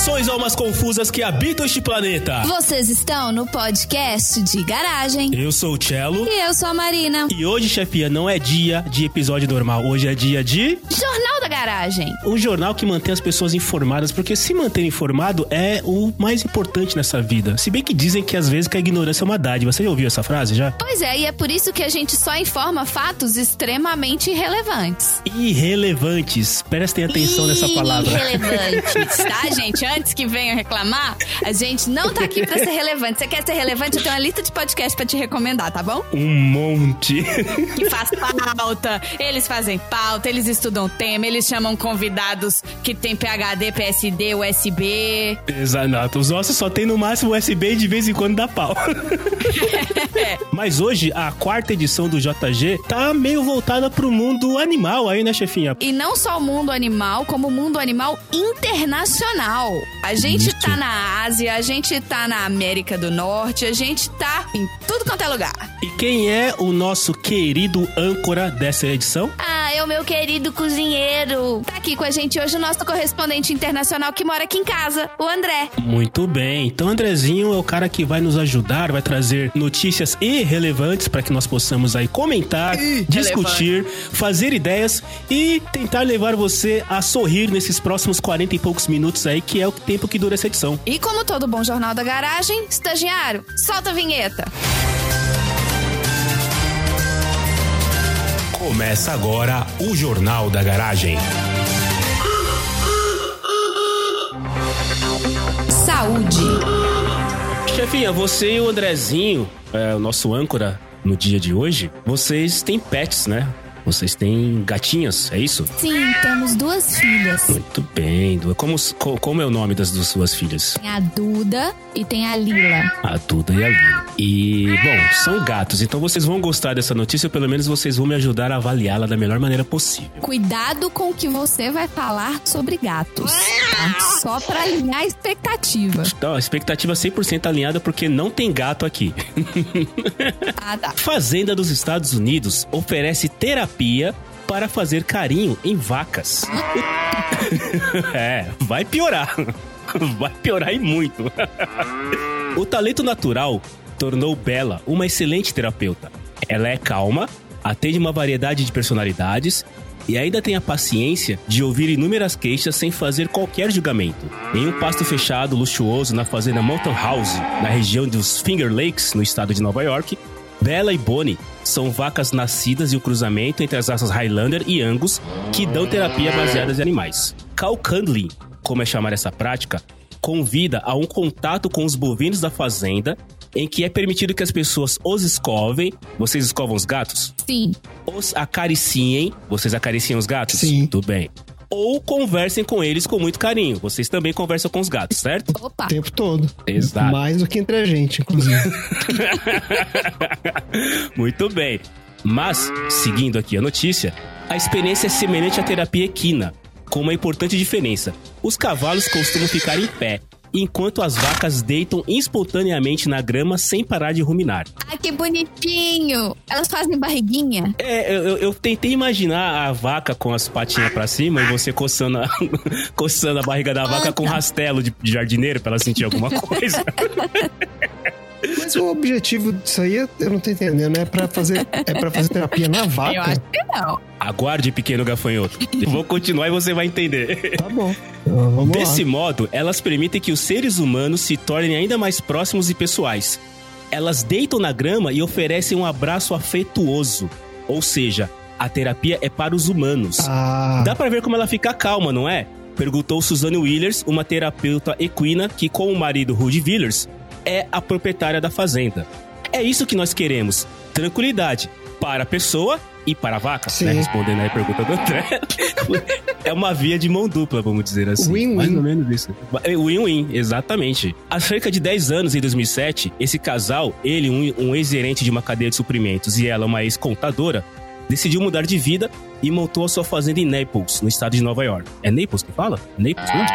Saudações almas confusas que habitam este planeta. Vocês estão no podcast de garagem. Eu sou o Cello. E eu sou a Marina. E hoje, chefia, não é dia de episódio normal. Hoje é dia de. Jornal Garagem. Um jornal que mantém as pessoas informadas, porque se manter informado é o mais importante nessa vida. Se bem que dizem que às vezes que a ignorância é uma dádiva. Você já ouviu essa frase já? Pois é, e é por isso que a gente só informa fatos extremamente irrelevantes. Irrelevantes. Prestem atenção nessa palavra. Irrelevantes, tá, gente? Antes que venham reclamar, a gente não tá aqui pra ser relevante. Você quer ser relevante? Eu tenho uma lista de podcast pra te recomendar, tá bom? Um monte. Que faz pauta, eles fazem pauta, eles estudam tema, eles chamam convidados que tem PHD, PSD, USB. Exato. Os nossos só tem no máximo USB e de vez em quando dá pau. Mas hoje, a quarta edição do JG tá meio voltada pro mundo animal aí, né, chefinha? E não só o mundo animal, como o mundo animal internacional. A gente Isso. tá na Ásia, a gente tá na América do Norte, a gente tá em tudo quanto é lugar. E quem é o nosso querido âncora dessa edição? Ah, é o meu querido cozinheiro. Tá aqui com a gente hoje o nosso correspondente internacional que mora aqui em casa, o André. Muito bem. Então, Andrezinho é o cara que vai nos ajudar, vai trazer notícias irrelevantes para que nós possamos aí comentar, discutir, fazer ideias e tentar levar você a sorrir nesses próximos 40 e poucos minutos aí, que é o tempo que dura essa edição. E como todo bom jornal da garagem, estagiário, solta a vinheta. Começa agora o Jornal da Garagem. Saúde. Chefinha, você e o Andrezinho, é, o nosso âncora no dia de hoje, vocês têm pets, né? Vocês têm gatinhas, é isso? Sim, temos duas filhas. Muito bem. Como, co- como é o nome das duas suas filhas? Tem a Duda e tem a Lila. A Duda e a Lila. E, bom, são gatos, então vocês vão gostar dessa notícia, ou pelo menos vocês vão me ajudar a avaliá-la da melhor maneira possível. Cuidado com o que você vai falar sobre gatos. tá? Só pra alinhar a expectativa. Então, a expectativa 100% alinhada porque não tem gato aqui. Ah, tá. Fazenda dos Estados Unidos oferece terapia para fazer carinho em vacas. é, vai piorar. Vai piorar e muito. o talento natural tornou Bella uma excelente terapeuta. Ela é calma, atende uma variedade de personalidades e ainda tem a paciência de ouvir inúmeras queixas sem fazer qualquer julgamento. Em um pasto fechado luxuoso na fazenda Mountain House, na região dos Finger Lakes, no estado de Nova York, Bella e Bonnie são vacas nascidas e o cruzamento entre as raças Highlander e Angus que dão terapia baseadas em animais. Cow Candling, como é chamar essa prática, convida a um contato com os bovinos da fazenda em que é permitido que as pessoas os escovem. Vocês escovam os gatos? Sim. Os acariciem. Vocês acariciam os gatos? Sim. Tudo bem. Ou conversem com eles com muito carinho. Vocês também conversam com os gatos, certo? Opa. O tempo todo. Exato. Mais do que entre a gente, inclusive. Muito bem. Mas, seguindo aqui a notícia, a experiência é semelhante à terapia equina, com uma importante diferença. Os cavalos costumam ficar em pé, enquanto as vacas deitam espontaneamente na grama sem parar de ruminar. Ai, que bonitinho. Elas fazem barriguinha. É, eu, eu- tentei imaginar a vaca com as patinhas pra cima e você coçando a, coçando a barriga da vaca com um rastelo de, de jardineiro pra ela sentir alguma coisa. Mas o objetivo disso aí, eu não tô entendendo. É pra fazer, é pra fazer terapia na Eu vaca? acho que não. Aguarde, pequeno gafanhoto. Eu vou continuar e você vai entender. Tá bom. Então, vamos Desse lá. modo, elas permitem que os seres humanos se tornem ainda mais próximos e pessoais. Elas deitam na grama e oferecem um abraço afetuoso. Ou seja, a terapia é para os humanos. Ah, Dá pra ver como ela fica calma, não é? Perguntou Suzanne Willers, uma terapeuta equina que, com o marido Rudy Willers, é a proprietária da fazenda. É isso que nós queremos: tranquilidade para a pessoa e para a vaca. Sim. Né? Respondendo aí a pergunta do André. é uma via de mão dupla, vamos dizer assim. Win-win. Mais ou menos isso. É, Win-win, exatamente. Há cerca de 10 anos, em 2007, esse casal, ele, um, um ex-gerente de uma cadeia de suprimentos, e ela, uma ex-contadora, decidiu mudar de vida e montou a sua fazenda em Naples, no estado de Nova York. É Naples que fala? Naples, né?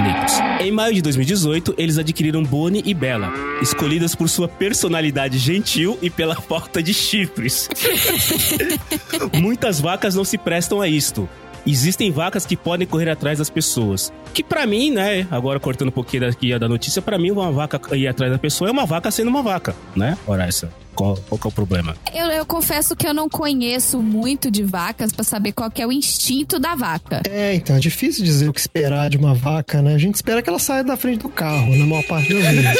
Naples. Em maio de 2018, eles adquiriram Bonnie e Bella, escolhidas por sua personalidade gentil e pela falta de chifres. Muitas vacas não se prestam a isto. existem vacas que podem correr atrás das pessoas. Que pra mim, né, agora cortando um pouquinho daqui da notícia, pra mim uma vaca ir atrás da pessoa é uma vaca sendo uma vaca, né? Ora essa. Qual, qual que é o problema? Eu, eu confesso que eu não conheço muito de vacas pra saber qual que é o instinto da vaca. É, então, é difícil dizer o que esperar de uma vaca, né? A gente espera que ela saia da frente do carro, na maior parte das vezes.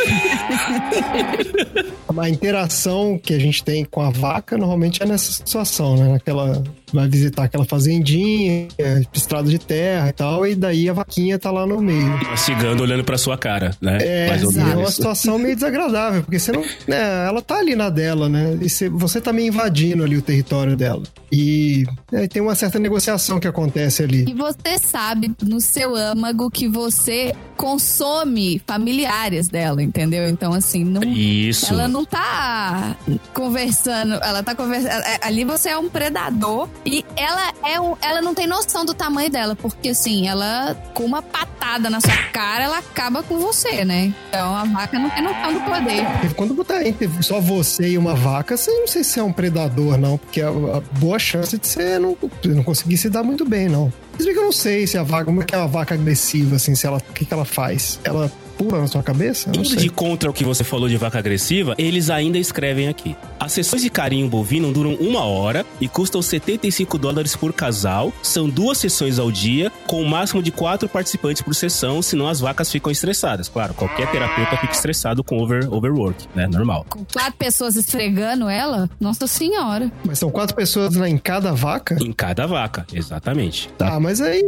a interação que a gente tem com a vaca normalmente é nessa situação, né? Naquela vai visitar aquela fazendinha, estrada de terra e tal, e daí a vaquinha tá lá no meio. Mastigando, olhando pra sua cara, né? É, Mais ou é uma situação meio desagradável, porque você não. Né, ela tá ali na dela, né? E você, você tá meio invadindo ali o território dela. E é, tem uma certa negociação que acontece ali. E você sabe no seu âmago que você consome familiares dela, entendeu? Então, assim, não, Isso. ela não tá conversando, ela tá conversando. Ali você é um predador e ela é um, ela não tem noção do tamanho dela, porque assim, ela com uma patada na sua cara, ela acaba com você, né? Então a vaca não tem noção do poder. Quando botar entre só você e uma vaca, você não sei se é um predador, não, porque a, a boa chance de você não, não conseguir se dar muito bem, não. Se que eu não sei se a vaca, como é que é uma vaca agressiva, assim, se ela, o que, que ela faz? Ela pula na sua cabeça? Indo sei. de contra o que você falou de vaca agressiva, eles ainda escrevem aqui. As sessões de carinho bovino duram uma hora e custam 75 dólares por casal. São duas sessões ao dia, com um máximo de quatro participantes por sessão, senão as vacas ficam estressadas. Claro, qualquer terapeuta fica estressado com over, overwork, né? Normal. Com quatro pessoas esfregando ela, nossa senhora. Mas são quatro pessoas lá em cada vaca? Em cada vaca, exatamente. Tá? Ah, mas aí.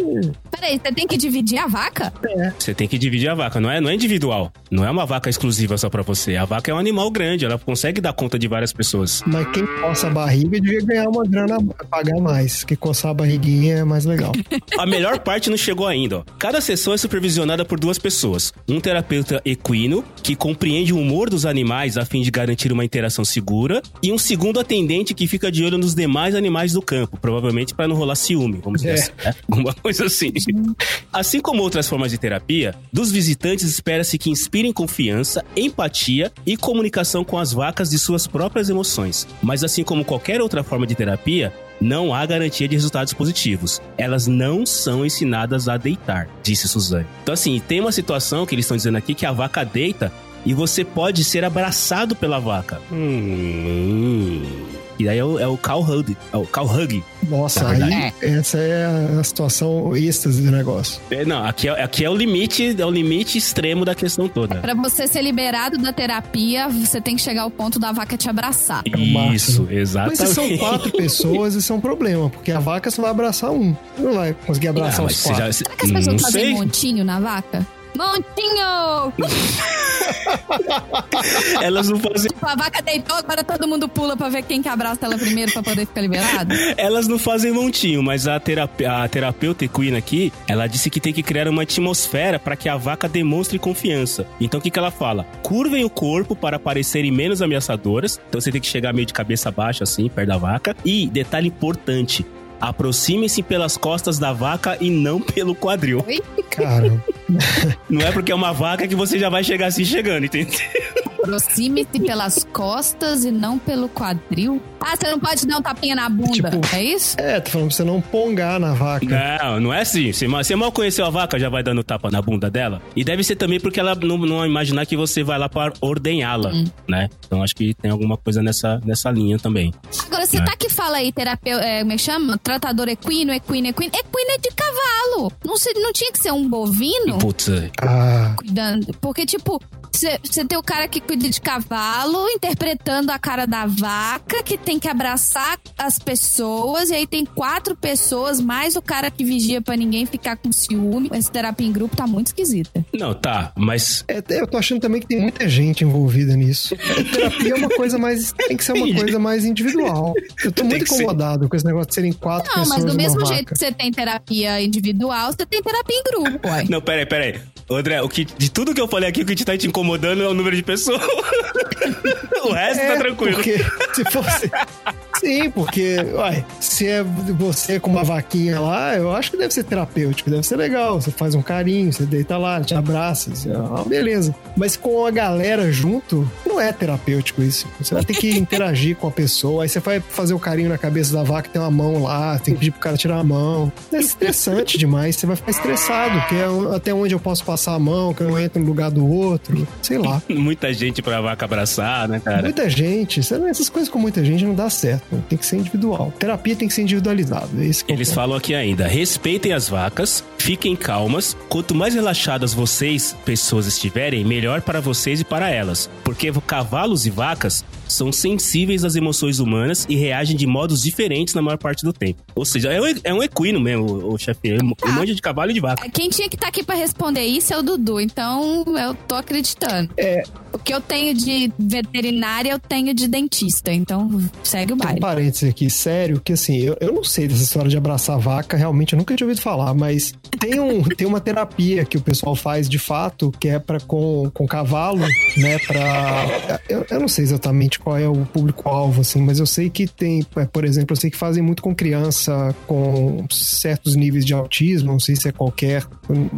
Peraí, você tem que dividir a vaca? Você tem que dividir a vaca, não é, não é individual. Não é uma vaca exclusiva só pra você. A vaca é um animal grande, ela consegue dar conta de várias pessoas. Mas quem coça a barriga devia ganhar uma grana pagar mais. Que coçar a barriguinha é mais legal. A melhor parte não chegou ainda. Ó. Cada sessão é supervisionada por duas pessoas. Um terapeuta equino, que compreende o humor dos animais a fim de garantir uma interação segura, e um segundo atendente que fica de olho nos demais animais do campo, provavelmente para não rolar ciúme, vamos dizer É. assim. né? Alguma coisa assim. Assim como outras formas de terapia, dos visitantes espera-se que inspirem confiança, empatia e comunicação com as vacas de suas próprias emoções. Mas assim como qualquer outra forma de terapia, não há garantia de resultados positivos. Elas não são ensinadas a deitar, disse Suzane. Então, assim, tem uma situação que eles estão dizendo aqui que a vaca deita e você pode ser abraçado pela vaca. Hum. E aí é o, é o cow hug. É o cow hug. Nossa, aí verdade. essa é a situação êxtase do negócio. É, não, aqui é, aqui é o limite, é o limite extremo da questão toda. Pra você ser liberado da terapia, você tem que chegar ao ponto da vaca te abraçar. máximo. Isso, Mas exatamente. se são quatro pessoas, isso é um problema, porque a vaca só vai abraçar um. Não vai conseguir abraçar Ah, mas os quatro. já- Será que as pessoas fazem sei. montinho na vaca? Montinho! Elas não fazem, Tipo, a vaca deitou, agora todo mundo pula pra ver quem que abraça ela primeiro pra poder ficar liberado. elas não fazem montinho, mas a, terape, a terapeuta equina aqui, ela disse que tem que criar uma atmosfera para que a vaca demonstre confiança. Então o que, que ela fala? Curvem o corpo para parecerem menos ameaçadoras. Então você tem que chegar meio de cabeça baixa, assim, perto da vaca. E, detalhe importante, aproximem-se pelas costas da vaca e não pelo quadril. Cara, Não é porque é uma vaca que você já vai chegar assim chegando, entendeu? Aproxime-se pelas costas e não pelo quadril. Ah, você não pode dar um tapinha na bunda, Tipo- é isso? é, tô falando pra você não pongar na vaca. Não, não é assim. Você mal, você mal conheceu a vaca, já vai dando tapa na bunda dela. E deve ser também porque ela não, não imaginar que você vai lá para ordenhá-la, né? Então acho que tem alguma coisa nessa, nessa linha também. Agora, você É. tá que fala aí, terapeuta, é, como é que chama? Tratador equino, equino, equino. Equino é de cavalo. Não, se- não tinha que ser um bovino Putz, é. Ah, cuidando. Porque, tipo, você tem o cara que cuida de cavalo, interpretando a cara da vaca, que tem que abraçar as pessoas, e aí tem quatro pessoas, mais o cara que vigia pra ninguém ficar com ciúme. Essa terapia em grupo tá muito esquisita. não, tá, mas é, eu tô achando também que tem muita gente envolvida nisso. É, terapia é uma coisa mais. Tem que ser uma coisa mais individual. Eu tô Tem muito que ser. incomodado com esse negócio de serem quatro Não, pessoas mas do mesmo vaca. jeito que você tem terapia individual, você tem terapia em grupo, ué. Não, peraí, peraí. André, o que, de tudo que eu falei aqui, o que te tá te incomodando é o número de pessoas. o resto É, tá tranquilo. Porque se fosse. Sim, porque, uai, se é você com uma vaquinha lá, eu acho que deve ser terapêutico, deve ser legal. Você faz um carinho, você deita lá, te abraça, ah, beleza. Mas com a galera junto, não é terapêutico isso. Você vai ter que interagir com a pessoa, aí você vai fazer o carinho na cabeça da vaca, tem uma mão lá, tem que pedir pro cara tirar a mão. É estressante demais, você vai ficar estressado, que é até onde eu posso passar a mão, que eu não entro no lugar do outro, sei lá. Muita gente pra vaca abraçar, né, cara? Muita gente, essas coisas com muita gente não dá certo. Tem que ser individual. Terapia tem que ser individualizado. É isso que eu Eles falam aqui ainda: respeitem as vacas, fiquem calmas. Quanto mais relaxadas vocês, pessoas, estiverem, melhor para vocês e para elas. Porque cavalos e vacas são sensíveis às emoções humanas e reagem de modos diferentes na maior parte do tempo. Ou seja, é um, é um equino mesmo, o, o chefe. É um um monte de cavalo e de vaca. Quem tinha que estar aqui pra responder isso é o Dudu, então eu tô acreditando. É. O que eu tenho de veterinária, eu tenho de dentista, então segue o Tem um baile. parênteses aqui, sério, que assim, eu, eu não sei dessa história de abraçar vaca, realmente eu nunca tinha ouvido falar, mas tem, um, tem uma terapia que o pessoal faz de fato, que é para com, com cavalo, né, pra... Eu, eu não sei exatamente qual é o público-alvo, assim, mas eu sei que tem, é, por exemplo, eu sei que fazem muito com criança com certos níveis de autismo, não sei se é qualquer,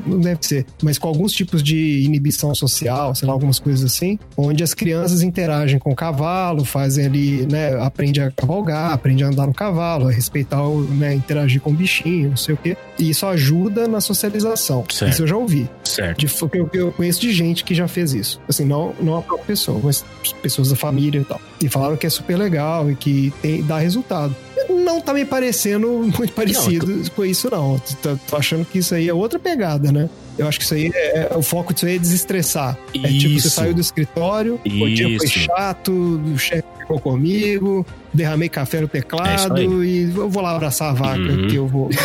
não deve ser, mas com alguns tipos de inibição social, sei lá, algumas coisas assim, onde as crianças interagem com o cavalo, fazem ali, né, aprende a cavalgar, aprende a andar no cavalo, a respeitar, o, né, interagir com o bichinho, não sei o quê. E isso ajuda na socialização. Certo. Isso eu já ouvi. Certo. De, eu, eu conheço de gente que já fez isso. Assim, não, não a própria pessoa, mas pessoas da família tal. E falaram que é super legal e que tem, dá resultado. Não tá me parecendo muito parecido com isso, não. Tô, tô achando que isso aí é outra pegada, né? Eu acho que isso aí é, é- o foco disso aí é desestressar. É tipo, você Isso. saiu do escritório, o dia foi Isso. chato, o chefe ficou comigo, derramei café no É teclado isso e eu vou lá abraçar a vaca Uhum. que eu vou.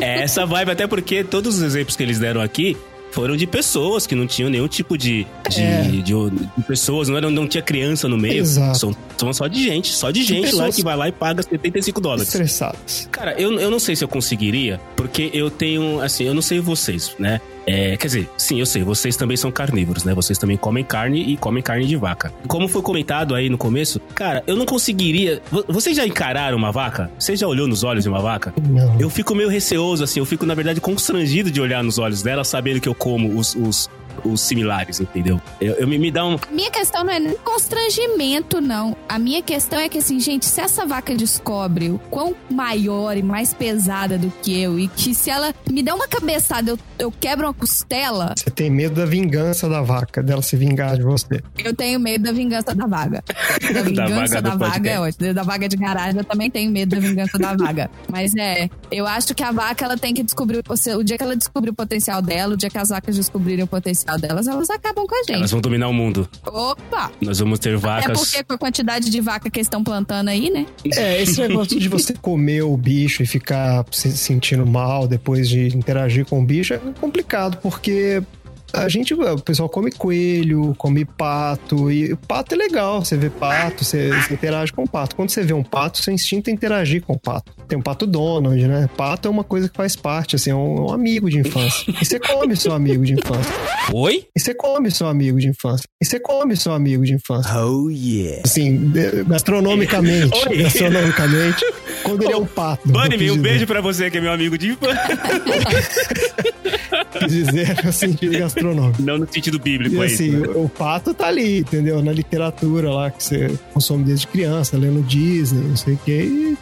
É essa vibe, até porque todos os exemplos que eles deram aqui foram de pessoas que não tinham nenhum tipo de. de, É. de- de pessoas, não, era, não tinha criança no meio. Exato. São, são só de gente, só de gente lá que vai lá e paga 75 dólares. estressadas. Cara, eu, eu não sei se eu conseguiria, porque eu tenho, assim, eu não sei vocês, né? É, quer dizer, sim, eu sei, vocês também são carnívoros, né? Vocês também comem carne e comem carne de vaca. Como foi comentado aí no começo, cara, eu não conseguiria. Vo- Vocês já encararam uma vaca? Você já olhou nos olhos de uma vaca? Não. Eu fico meio receoso, assim, eu fico, na verdade, constrangido de olhar nos olhos dela, sabendo que eu como os, os, os similares, entendeu? Eu, eu me, me dá um. A minha questão não é nem constrangimento, não. A minha questão é que, assim, gente, se essa vaca descobre o quão maior e mais pesada do que eu, e que se ela me der uma cabeçada, eu, eu quebro uma costela, Você tem medo da vingança da vaca, dela se vingar de você. eu tenho medo da vingança da vaga. Da vingança vaga da vaga é ótimo. Da vaga de garagem, eu também tenho medo da vingança da vaga. Mas é, eu acho que a vaca, ela tem que descobrir o dia que ela descobrir o potencial dela, o dia que as vacas descobrirem o potencial delas, elas acabam com a gente. Elas vão dominar o mundo. Opa! Nós vamos ter É vacas. porque com a quantidade de vaca que eles estão plantando aí, né? É, esse negócio de você comer o bicho e ficar se sentindo mal depois de interagir com o bicho é complicado, porque a gente, o pessoal come coelho, come pato, e o pato é legal, você vê pato, você, você interage com o pato. Quando você vê um pato, seu instinto é interagir com o pato. Tem um pato Donald, né? Pato é uma coisa que faz parte, assim, é um, um amigo de infância. E você come seu amigo de infância. Oi? E você come seu amigo de infância. E você come seu amigo de infância. Oh yeah. Assim, gastronomicamente. Oi. gastronomicamente. Quando ele é um pato. Bunny, um beijo pra você que é meu amigo de infância. Quis dizer no sentido gastronômico. Não no sentido bíblico E aí. assim, né? o, o pato tá ali, entendeu? Na literatura lá que você consome desde criança, lendo Disney, não sei o que,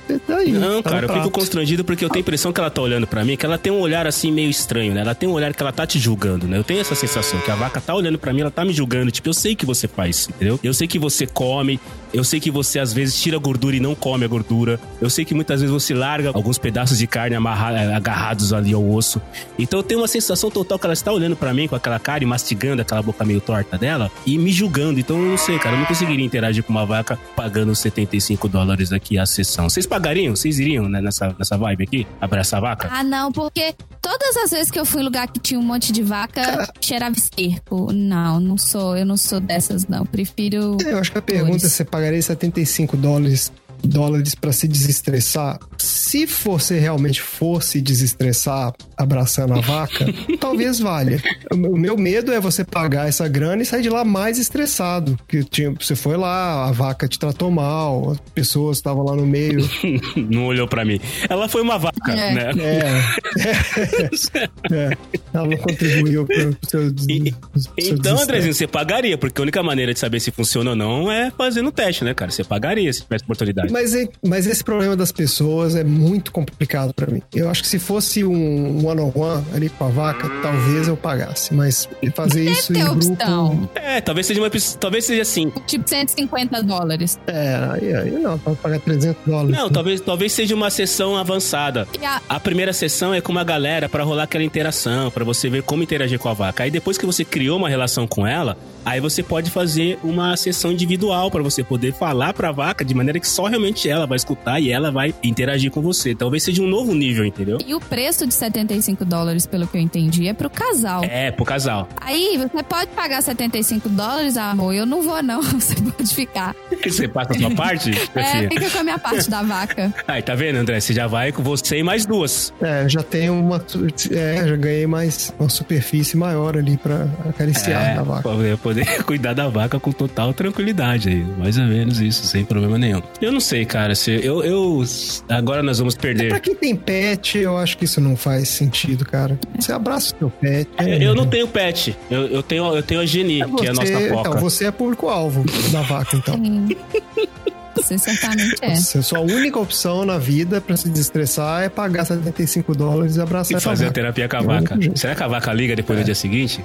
e tá aí. Não, tá cara, eu fico constrangido porque eu tenho a impressão que ela tá olhando pra mim, que ela tem um olhar assim meio estranho, né? Ela tem um olhar que ela tá te julgando, né? Eu tenho essa sensação que a vaca tá olhando pra mim, ela tá me julgando. Tipo, eu sei que você faz, entendeu? Eu sei que você come, eu sei que você às vezes tira a gordura e não come a gordura. Eu sei que muitas vezes você larga alguns pedaços de carne amarra- agarrados ali ao osso. Então eu tenho uma sensação total que ela está olhando pra mim com aquela cara e mastigando aquela boca meio torta dela e me julgando. Então eu não sei, cara, eu não conseguiria interagir com uma vaca pagando 75 dólares aqui a sessão. Vocês pagariam? Vocês iriam né, nessa, nessa vibe aqui? Abraçar a vaca? Ah, não, porque todas as vezes que eu fui em lugar que tinha um monte de vaca, cheirava esterco. Não, não sou, eu não sou dessas, não. Prefiro. Eu acho que a pergunta é: Flores. você pagaria 75 dólares dólares para se desestressar. Se você realmente fosse desestressar, abraçando a vaca, talvez valha. O meu medo é você pagar essa grana e sair de lá mais estressado. Que tinha, você foi lá, a vaca te tratou mal, as pessoas estavam lá no meio. Não olhou pra mim. Ela foi uma vaca, É. né? É. é. Ela não contribuiu pro seu, E- seu Então. Andrezinho, você pagaria, porque a única maneira de saber se funciona ou não é fazendo o teste, né, cara? Você pagaria se tivesse oportunidade. Mas, é- mas esse problema das pessoas é muito complicado pra mim. Eu acho que se fosse um one-on-one ali com a vaca, talvez eu pagasse. Mas fazer isso em ter grupo. opção. É, talvez seja uma talvez seja assim. Tipo 150 dólares. É, aí, aí não, pra pagar 300 dólares. Não, talvez, talvez seja uma sessão avançada. A, A primeira sessão é com uma galera pra rolar aquela interação, pra você ver como interagir com a vaca. Aí depois que você criou uma relação com ela, aí você pode fazer uma sessão individual pra você poder falar pra vaca de maneira que só realmente ela vai escutar e ela vai interagir com você. Talvez seja um novo nível, entendeu? e o preço de 75 dólares, pelo que eu entendi, é pro casal. É, pro casal. Aí você pode pagar 75 dólares, amor. Eu não vou, não. Você pode ficar. Você passa a sua parte, É, fica com a minha parte da vaca. Aí, tá vendo, André? Você já vai com você e mais duas. É, já tenho uma. É, já ganhei mais uma superfície maior ali pra acariciar É, a vaca. pra poder, cuidar da vaca com total tranquilidade aí. Mais ou menos isso, sem problema nenhum. Eu não sei, cara. Se eu, eu agora nós vamos Pra perder. quem tem pet, eu acho que isso não faz sentido, cara. Você abraça o seu pet. Eu, eu não tenho pet. Eu, eu tenho, eu tenho a Geni, que é a nossa Você- foca. Então, você é público-alvo da vaca, então. Sim. Você certamente é. Você- sua única opção na vida pra se desestressar é pagar 75 dólares e abraçar E fazer a terapia com a É vaca. Será que a vaca liga depois no dia seguinte?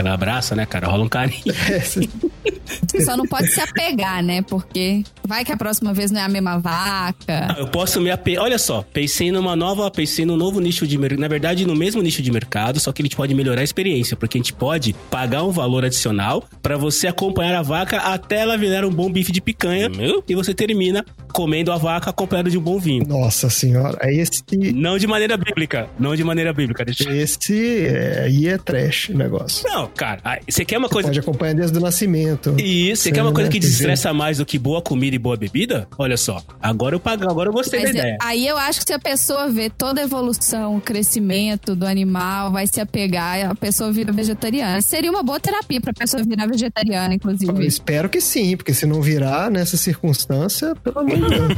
Ela abraça, né, cara? Rola um carinho. É, só não pode se apegar, né? Porque vai que a próxima vez não é a mesma vaca. Eu posso me ape... Olha só, pensei numa nova, pensei num novo nicho de mercado. Na verdade, no mesmo nicho de mercado, só que a gente pode melhorar a experiência, porque a gente pode pagar um valor adicional pra você acompanhar a vaca até ela virar um bom bife de picanha, meu? E você termina comendo a vaca acompanhado de um bom vinho. Nossa senhora, esse. Não de maneira bíblica, não de maneira bíblica. Deixa... Esse é, aí é trash o negócio. Não, cara, ah, você quer uma coisa. Pode acompanhar desde o nascimento. Isso, você quer uma coisa né? que dizer- desestressa mais do que boa comida e boa bebida? Olha só, agora eu pago, agora eu gostei Mas da é- ideia. aí eu acho que se a pessoa vê toda a evolução, o crescimento do animal, vai se apegar, a pessoa vira vegetariana. Seria uma boa terapia pra pessoa virar vegetariana, Eu inclusive. espero que sim, porque se não virar nessa circunstância, pelo amor de Deus.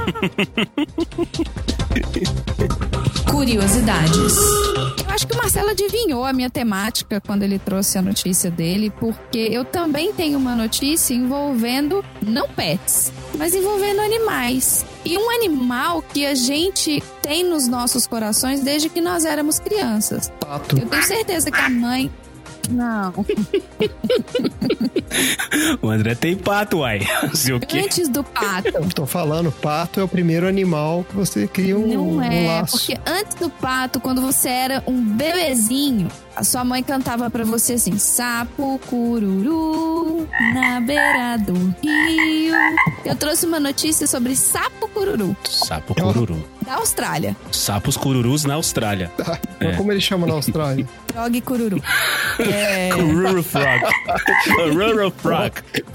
Curiosidades. Eu acho que o Marcelo adivinhou a minha temática quando ele trouxe a notícia dele, porque eu também tenho uma notícia envolvendo não pets, mas envolvendo animais. E um animal que a gente tem nos nossos corações desde que nós éramos crianças. Pato. Eu tenho certeza que a mãe. Não. O André tem pato, uai. Sei o quê? Antes do pato. Tô falando, pato é o primeiro animal que você cria um, Não um é, laço. porque antes do pato, quando você era um bebezinho, a sua mãe cantava pra você assim: sapo cururu na beira do rio. Eu trouxe uma notícia sobre sapo cururu Sapo cururu. Austrália. Sapos cururus na Austrália. Tá, É. mas como ele chama na Austrália? Frog cururu. É. Cururu frog. Cururu frog.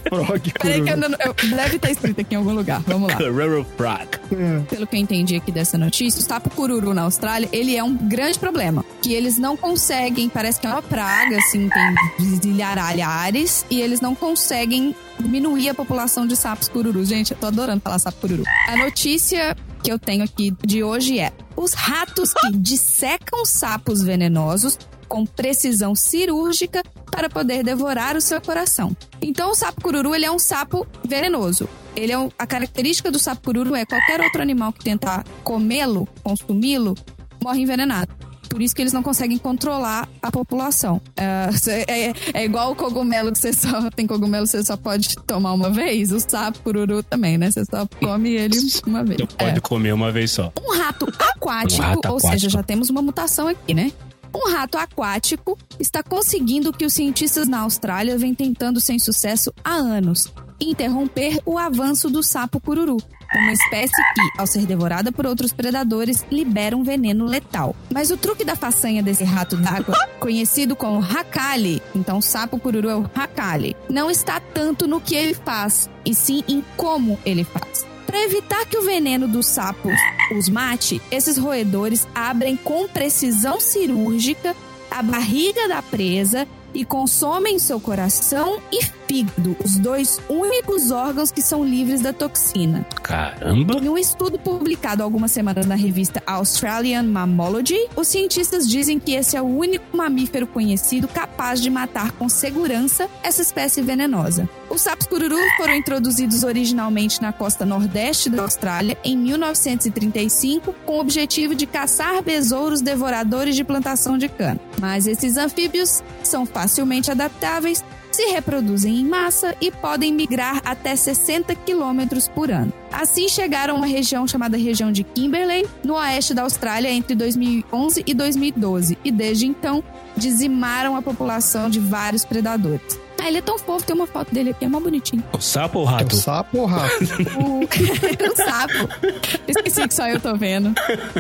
Frog Peraí que eu, cururu. não- eu- deve estar escrito aqui em algum lugar. Vamos lá. Cururu frog. É. pelo que eu entendi aqui dessa notícia, o sapo cururu na Austrália, ele é um grande problema. Que eles não conseguem, parece que é uma praga, assim, tem zilharalhares, e eles não conseguem diminuir a população de sapos cururus. Gente, eu tô adorando falar sapo cururu. A notícia que eu tenho aqui de hoje é: os ratos que dissecam sapos venenosos com precisão cirúrgica para poder devorar o seu coração. Então, o sapo cururu ele é um sapo venenoso. Ele é um- a característica do sapo cururu é qualquer outro animal que tentar comê-lo, consumi-lo, morre envenenado. Por isso que eles não conseguem controlar a população. É, é- é igual o cogumelo que você só tem cogumelo você só pode tomar uma vez. O sapo cururu também, né? Você só come ele uma vez. Você pode É. comer uma vez só. Um rato aquático, Um rato ou aquático. seja, já temos uma mutação aqui, né? Um rato aquático está conseguindo o que os cientistas na Austrália vêm tentando sem sucesso há anos: interromper o avanço do sapo cururu, uma espécie que, ao ser devorada por outros predadores, libera um veneno letal. Mas o truque da façanha desse rato d'água, conhecido como Hakali, então sapo cururu é o Hakali, não está tanto no que ele faz, e sim em como ele faz. Para evitar que o veneno dos sapos os mate, esses roedores abrem com precisão cirúrgica a barriga da presa e consomem seu coração e fígado, os dois únicos órgãos que são livres da toxina. Caramba! Em um estudo publicado algumas semanas na revista Australian Mammalogy, os cientistas dizem que esse é o único mamífero conhecido capaz de matar com segurança essa espécie venenosa. Os sapos cururu foram introduzidos originalmente na costa nordeste da Austrália em 1935 com o objetivo de caçar besouros devoradores de plantação de cana. Mas esses anfíbios são facilmente adaptáveis se reproduzem em massa e podem migrar até 60 quilômetros por ano. Assim chegaram a uma região chamada região de Kimberley, no oeste da Austrália, entre 2011 e 2012, e desde então dizimaram a população de vários predadores. Ah, ele é tão fofo, tem uma foto dele aqui, é mó bonitinho. O sapo ou É rato? um sapo ou rato? O, o sapo. Esqueci que só eu tô vendo.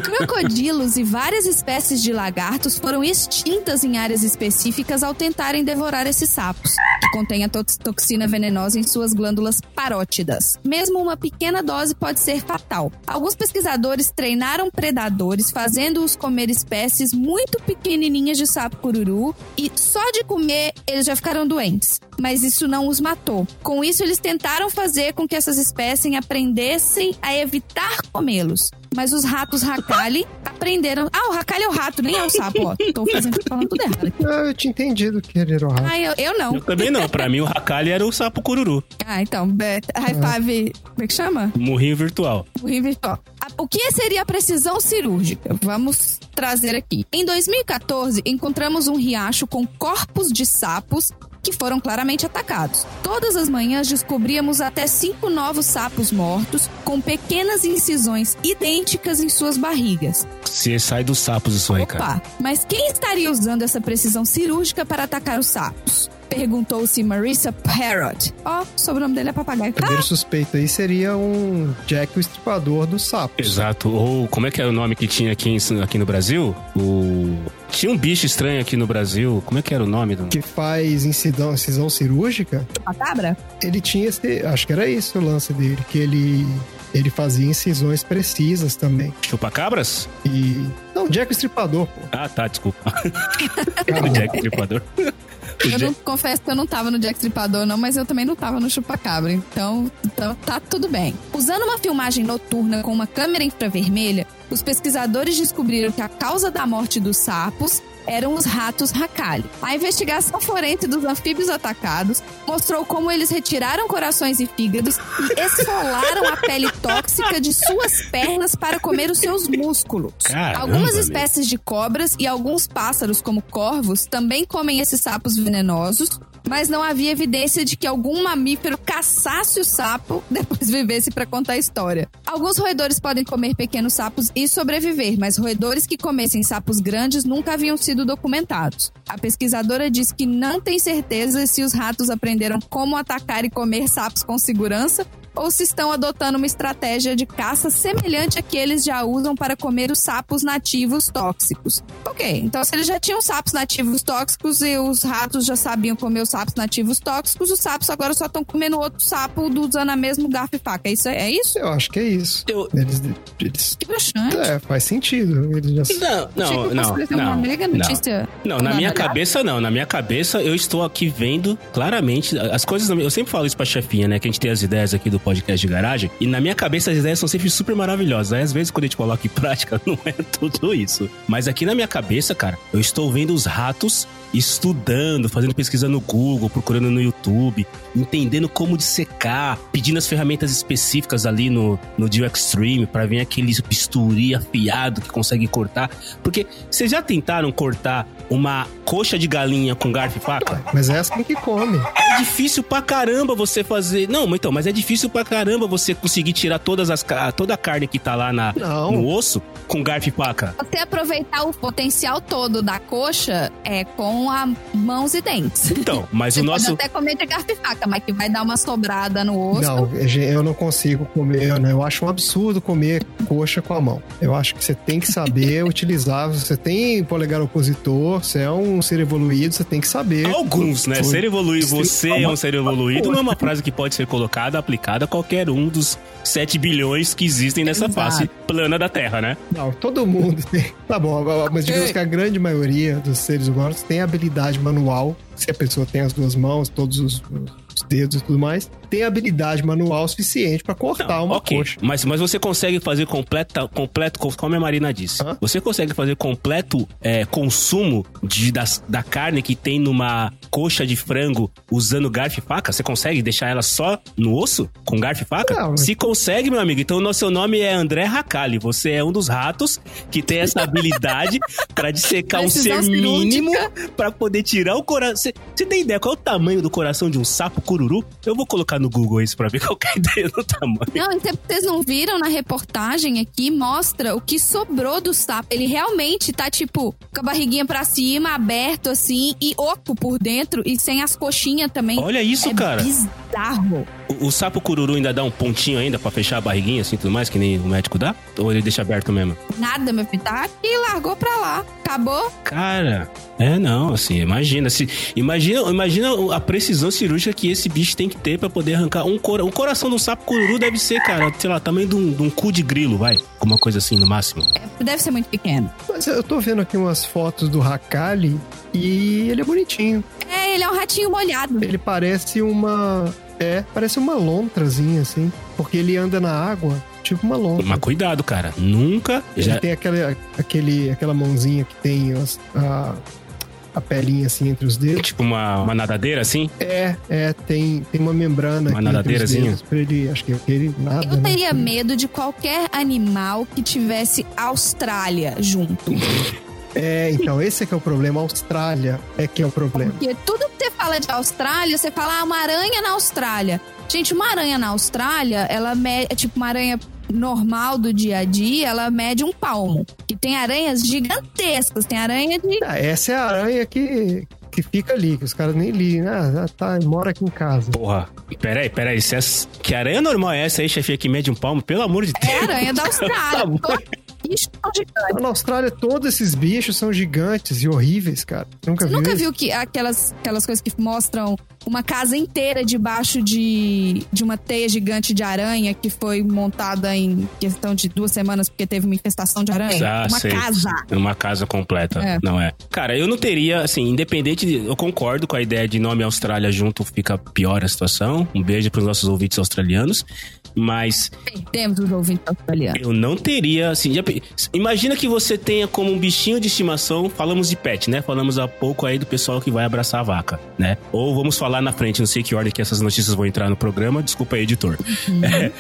Crocodilos e várias espécies de lagartos foram extintas em áreas específicas ao tentarem devorar esses sapos, que contêm a tox- toxina venenosa em suas glândulas parótidas. Mesmo uma pequena dose pode ser fatal. Alguns pesquisadores treinaram predadores, fazendo-os comer espécies muito pequenininhas de sapo cururu, e só de comer eles já ficaram doentes. Mas isso não os matou. Com isso, eles tentaram fazer com que essas espécies aprendessem a evitar comê-los. Mas os ratos Hakali aprenderam. Ah, o Hakali é o rato, nem é o sapo, ó. Tô fazendo, falando tudo errado aqui. Ah, eu tinha entendido que ele era o rato. Ah, eu, eu não. Eu também não. Pra mim, o Hakali era o sapo cururu. Ah, então, high five. Como é que chama? Morrinho virtual. O virtual. A- O que seria a precisão cirúrgica? Vamos trazer aqui. Em 2014, encontramos um riacho com corpos de sapos que foram claramente atacados. Todas as manhãs descobríamos até cinco novos sapos mortos, com pequenas incisões idênticas em suas barrigas. Se sai dos sapos isso aí, cara. Opa, mas quem estaria usando essa precisão cirúrgica para atacar os sapos? Perguntou-se Marissa Parrott. Ó, o sobrenome dele é papagaio. O primeiro suspeito aí seria um Jack o Estripador dos sapos. Exato. Ou como é que era o nome que tinha aqui, em- aqui no Brasil? O. Tinha um bicho estranho aqui no Brasil. Como é que era o nome do. Que faz incisão, incisão cirúrgica. Ah, cabra? Ele tinha esse. Acho que era isso o lance dele. Que ele. Ele fazia incisões precisas também. Chupacabras? E. Não, Jack o Estripador, pô. Ah, tá, desculpa. Jack Tripador. O Eu Jack- não, confesso que eu não tava no Jack Stripador, não, mas eu também não tava no Chupacabra. Então, então tá tudo bem. Usando uma filmagem noturna com uma câmera infravermelha, os pesquisadores descobriram que a causa da morte dos sapos eram os ratos Hakali. A investigação forense dos anfíbios atacados mostrou como eles retiraram corações e fígados e esfolaram a pele tóxica de suas pernas para comer os seus músculos. Caramba, Algumas espécies de cobras e alguns pássaros, como corvos, também comem esses sapos venenosos, mas não havia evidência de que algum mamífero caçasse o sapo depois vivesse para contar a história. Alguns roedores podem comer pequenos sapos e sobreviver, mas roedores que comessem sapos grandes nunca haviam sido documentados. A pesquisadora diz que não tem certeza se os ratos aprenderam como atacar e comer sapos com segurança ou se estão adotando uma estratégia de caça semelhante à que eles já usam para comer os sapos nativos tóxicos. Ok, então se eles já tinham sapos nativos tóxicos e os ratos já sabiam comer os sapos nativos tóxicos, os sapos agora só estão comendo outro sapo usando a mesmo garfo e faca. É isso? É isso? Eu acho que é isso. Eu- Eles. eles Que broxante. é, faz sentido. Eles já. Não, não, não. trazer uma Não, mega não. notícia. Não, na minha Olhada. cabeça não. Na minha cabeça eu estou aqui vendo claramente as coisas. Eu sempre falo isso pra chefinha, né? Que a gente tem as ideias aqui do podcast de garagem. E na minha cabeça as ideias são sempre super maravilhosas. Aí às vezes quando a gente coloca em prática não é tudo isso. Mas aqui na minha cabeça, cara, eu estou vendo os ratos estudando, fazendo pesquisa no Google, procurando no YouTube, entendendo como dissecar, pedindo as ferramentas específicas ali no, no Dio Extreme pra vir aquele bisturi afiado que consegue cortar. Porque vocês já tentaram cortar uma coxa de galinha com garfo e faca? Mas é assim que come. É é difícil pra caramba você fazer. Não, então, mas é difícil pra caramba você conseguir tirar todas as, toda a carne que tá lá na, no osso com garfo e faca. Você aproveitar o potencial todo da coxa é com a mãos e dentes. Então, mas você o nosso. Pode até comer de garfo e faca, mas que vai dar uma sobrada no osso. Não, eu não consigo comer. Né? Eu acho um absurdo comer coxa com a mão. Eu acho que você tem que saber utilizar. Você tem polegar opositor, você é um ser evoluído, você tem que saber. Alguns, né? Ser evoluído, você é um ser evoluído, não é uma frase que pode ser colocada, aplicada a qualquer um dos 7 bilhões que existem nessa Exato. face plana da Terra, né? Não, todo mundo tem. Tá bom, mas digamos que a grande maioria dos seres humanos tem habilidade manual. Se a pessoa tem as duas mãos, todos os, os dedos e tudo mais, tem habilidade manual suficiente para cortar Não, uma okay. coxa. Mas, mas você consegue fazer completa, completo, como a Marina disse, Hã? você consegue fazer completo é, consumo de, das, da carne que tem numa coxa de frango usando garfo e faca? Você consegue deixar ela só no osso com garfo e faca? Não, Se consegue, meu amigo, então o seu nome é André Hakali. Você é um dos ratos que tem essa habilidade para dissecar um ser mínimo para poder tirar o coração. Você tem ideia qual é o tamanho do coração de um sapo cururu? Eu vou colocar no Google isso pra ver qual é a ideia do tamanho. Não, então, vocês não viram na reportagem aqui? Mostra o que sobrou do sapo. Ele realmente tá, tipo, com a barriguinha pra cima, aberto assim, e oco por dentro, e sem as coxinhas também. Olha isso, é cara. bizarro. O, o, sapo cururu ainda dá um pontinho ainda pra fechar a barriguinha, assim, tudo mais, que nem o médico dá? Ou ele deixa aberto mesmo? Nada, meu filho. Tá aqui, largou pra lá. Acabou. Cara, é não, assim, imagina. Se, imagina, imagina a precisão cirúrgica que esse bicho tem que ter pra poder arrancar um, cora, um coração do sapo cururu deve ser, cara, sei lá, tamanho de um, de um cu de grilo, vai. Alguma coisa assim, no máximo. É, deve ser muito pequeno. Mas eu tô vendo aqui umas fotos do Hakali e ele é bonitinho. É, ele é um ratinho molhado. Ele parece uma é, parece uma lontrazinha, assim. Porque ele anda na água, tipo uma lontra. Mas cuidado, cara. Nunca. Ele já... tem aquela, aquele, aquela mãozinha que tem as, a, a pelinha assim entre os dedos. Tipo uma, uma nadadeira assim? É, é, tem, tem uma membrana uma nadadeirazinha. Pra ele, acho que ele nada. Eu né? teria né? medo de qualquer animal que tivesse Austrália junto. É, então, esse é que é o problema. A Austrália é que é o problema. Porque tudo que você fala de Austrália, você fala ah, uma aranha na Austrália. Gente, uma aranha na Austrália, ela é tipo uma aranha normal do dia a dia, ela mede um palmo. E tem aranhas gigantescas, tem aranha de. Ah, essa é a aranha que, que fica ali, que os caras nem ligam. Ah, tá, mora aqui em casa. Porra, peraí, peraí. Se essa... Que aranha normal é essa aí, chefia, que mede um palmo? Pelo amor de Deus. É a aranha da Austrália. Bichos são gigantes. Na Austrália, todos esses bichos são gigantes e horríveis, cara. Nunca Você viu nunca isso? viu que aquelas, aquelas coisas que mostram uma casa inteira debaixo de, de uma teia gigante de aranha que foi montada em questão de duas semanas porque teve uma infestação de aranha? Ah, uma sei. casa. Uma casa completa. É. Não é. Cara, eu não teria, assim, independente de. Eu concordo com a ideia de nome Austrália junto fica pior a situação. Um beijo para os nossos ouvintes australianos. Mas. Perdemos os ouvintes australianos. Eu não teria, assim. Já, imagina que você tenha como um bichinho de estimação. Falamos de pet, né? Falamos há pouco aí do pessoal que vai abraçar a vaca, né? Ou vamos falar na frente, não sei que ordem que essas notícias vão entrar no programa. Desculpa aí, editor. Uhum. É,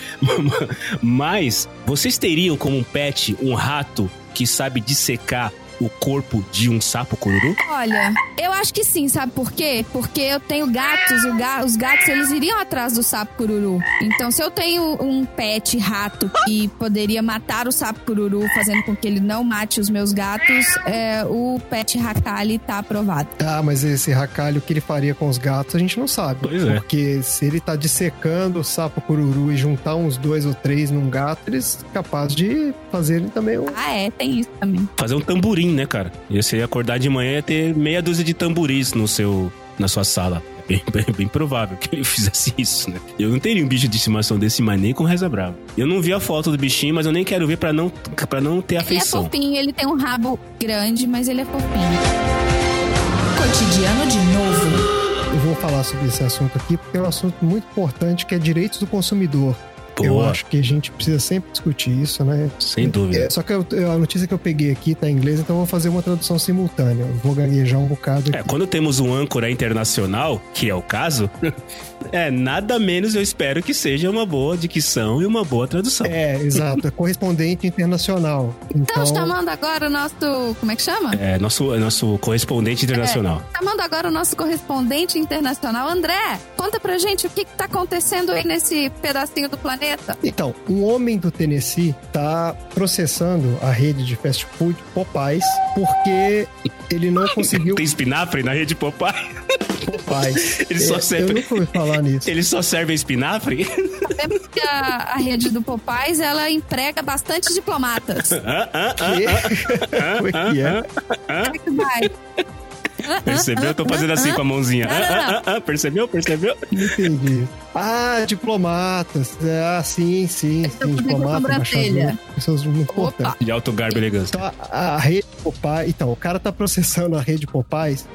mas vocês teriam como um pet um rato que sabe dissecar o corpo de um sapo cururu? Olha, eu acho que sim, sabe por quê? Porque eu tenho gatos, ga os gatos eles iriam atrás do sapo cururu. Então, se eu tenho um pet rato que poderia matar o sapo cururu, fazendo com que ele não mate os meus gatos, é, o pet Hakali tá aprovado. Ah, mas esse Hakali, o que ele faria com os gatos, a gente não sabe. Pois é. Porque se ele tá dissecando o sapo cururu e juntar uns dois ou três num gato, eles capazes de fazerem também um... Ah, é, tem isso também. Fazer um tamborim né, cara? E você ia acordar de manhã e ia ter meia dúzia de tamboris no seu, na sua sala. É bem, bem, bem, provável que ele fizesse isso, né? Eu não teria um bicho de estimação desse, mas nem com reza brava. Eu não vi a foto do bichinho, mas eu nem quero ver para não, pra não ter afeição. Ele é fofinho, ele tem um rabo grande, mas ele é fofinho. Cotidiano de novo. Eu vou falar sobre esse assunto aqui porque é um assunto muito importante que é direitos do consumidor Eu Boa. acho que a gente precisa sempre discutir isso, né? Sem dúvida. É, só que eu- a notícia que eu peguei aqui tá em inglês, então eu vou fazer uma tradução simultânea. Eu vou gaguejar um bocado É, aqui. quando temos um âncora internacional, que é o caso, é nada menos eu espero que seja uma boa dicção e uma boa tradução. É, exato. É correspondente internacional. Então, Estamos chamando agora o nosso. Como é que chama? É, nosso, é nosso correspondente internacional. Chamando agora o nosso correspondente internacional. André, conta pra gente o que, que tá acontecendo aí nesse pedacinho do planeta. então, um homem do Tennessee tá processando a rede de fast food Popeyes porque ele não conseguiu Tem espinafre na rede Popeye? Popeyes. Ele só É, serve- Eu nunca ouvi falar nisso. Ele só serve espinafre? Que a, a rede do Popeyes, ela emprega bastante diplomatas. Hã? Hã? Que? Como é que é? Como é que vai? Percebeu? Eu tô fazendo assim com a mãozinha. Percebeu? Percebeu? Não entendi. Ah, diplomatas. Ah, sim, sim, sim. Diplomata, embaixador. Pessoas muito Opa. importantes. De alto garbo e elegância. Então, a, a rede Popeye... Então, o cara tá processando a rede Popeyes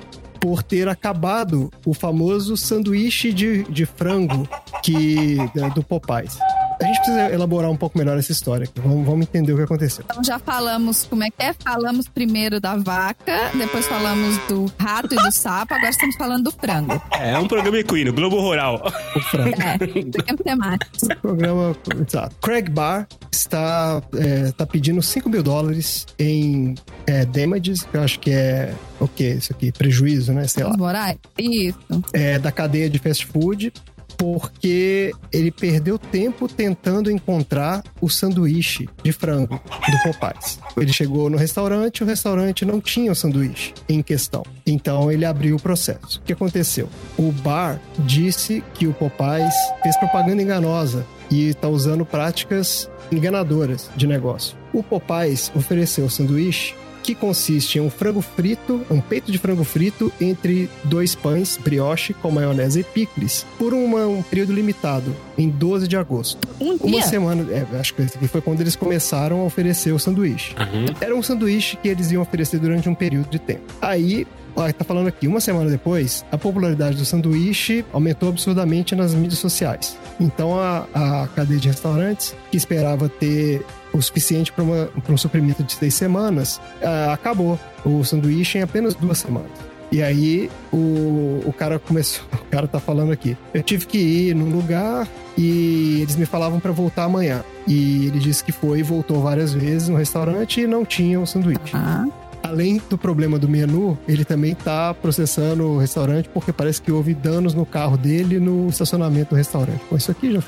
por ter acabado o famoso sanduíche de, de frango que, do Popeyes. A gente precisa elaborar um pouco melhor essa história. aqui. Vamos, vamos entender o que aconteceu. Então já falamos como é que é. Falamos primeiro da vaca, depois falamos do rato e do sapo, agora estamos falando do frango. É um programa equino, Globo Rural. O frango. É, sempre temático. programa. Exato. Craig Barr está, é, tá pedindo 5 mil dólares em é, damages, que eu acho que é o que isso aqui? Prejuízo, né? Sei lá. Os Moraes? Isso. É, da cadeia de fast food. Porque ele perdeu tempo tentando encontrar o sanduíche de frango do Popeyes. Ele chegou no restaurante, o restaurante não tinha o sanduíche em questão. Então ele abriu o processo. O que aconteceu? O bar disse que o Popeyes fez propaganda enganosa e está usando práticas enganadoras de negócio. O Popeyes ofereceu o sanduíche que consiste em um frango frito, um peito de frango frito entre dois pães brioche com maionese e picles, por uma- um período limitado, em 12 de agosto. Um Uma dia. semana, é, acho que esse aqui foi quando eles começaram a oferecer o sanduíche. Era um sanduíche que eles iam oferecer durante um período de tempo. Aí, ó, tá falando aqui, uma semana depois, a popularidade do sanduíche aumentou absurdamente nas mídias sociais. Então a, a cadeia de restaurantes, que esperava ter o suficiente para um suprimento de seis semanas, ah, acabou o sanduíche em apenas duas semanas. E aí o, o cara começou, o cara tá falando aqui. Eu tive que ir num lugar e eles me falavam para voltar amanhã. E ele disse que foi e voltou várias vezes no restaurante e não tinha o sanduíche. Ah, Além do problema do menu, ele também tá processando o restaurante porque parece que houve danos no carro dele no estacionamento do restaurante. Pô, isso aqui já